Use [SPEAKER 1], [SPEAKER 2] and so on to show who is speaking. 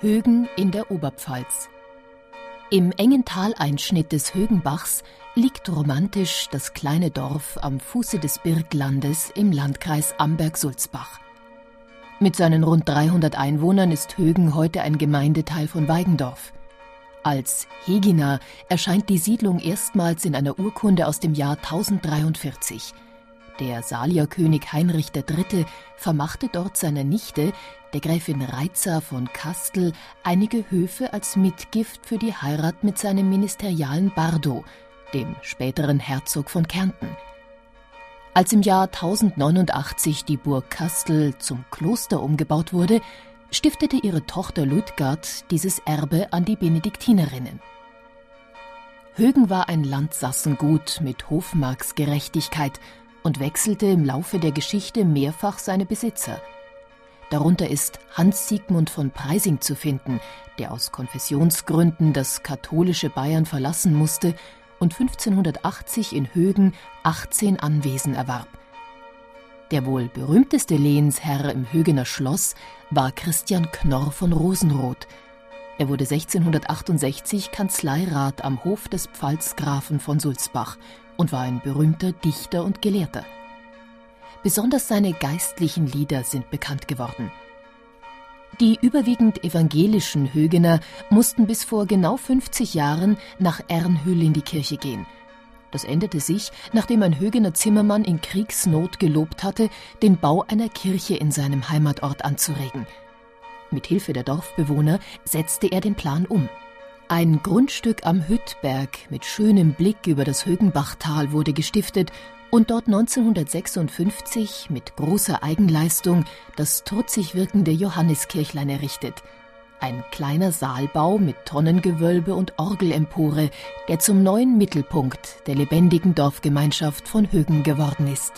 [SPEAKER 1] Högen in der Oberpfalz. Im engen Taleinschnitt des Högenbachs liegt romantisch das kleine Dorf am Fuße des Birklandes im Landkreis Amberg-Sulzbach. Mit seinen rund 300 Einwohnern ist Högen heute ein Gemeindeteil von Weigendorf. Als Hegina erscheint die Siedlung erstmals in einer Urkunde aus dem Jahr 1043. Der Salierkönig Heinrich III. vermachte dort seiner Nichte, der Gräfin Reitzer von Kastel, einige Höfe als Mitgift für die Heirat mit seinem ministerialen Bardo, dem späteren Herzog von Kärnten. Als im Jahr 1089 die Burg Kastel zum Kloster umgebaut wurde, stiftete ihre Tochter Ludgard dieses Erbe an die Benediktinerinnen. Högen war ein Landsassengut mit Hofmarksgerechtigkeit und wechselte im Laufe der Geschichte mehrfach seine Besitzer. Darunter ist Hans Siegmund von Preising zu finden, der aus Konfessionsgründen das katholische Bayern verlassen musste und 1580 in Högen 18 Anwesen erwarb. Der wohl berühmteste Lehensherr im Högener Schloss war Christian Knorr von Rosenroth. Er wurde 1668 Kanzleirat am Hof des Pfalzgrafen von Sulzbach und war ein berühmter Dichter und Gelehrter. Besonders seine geistlichen Lieder sind bekannt geworden. Die überwiegend evangelischen Högener mussten bis vor genau 50 Jahren nach Ernhüll in die Kirche gehen. Das änderte sich, nachdem ein Högener Zimmermann in Kriegsnot gelobt hatte, den Bau einer Kirche in seinem Heimatort anzuregen. Mit Hilfe der Dorfbewohner setzte er den Plan um. Ein Grundstück am Hüttberg mit schönem Blick über das Högenbachtal wurde gestiftet und dort 1956 mit großer Eigenleistung das trutzig wirkende Johanneskirchlein errichtet. Ein kleiner Saalbau mit Tonnengewölbe und Orgelempore, der zum neuen Mittelpunkt der lebendigen Dorfgemeinschaft von Högen geworden ist.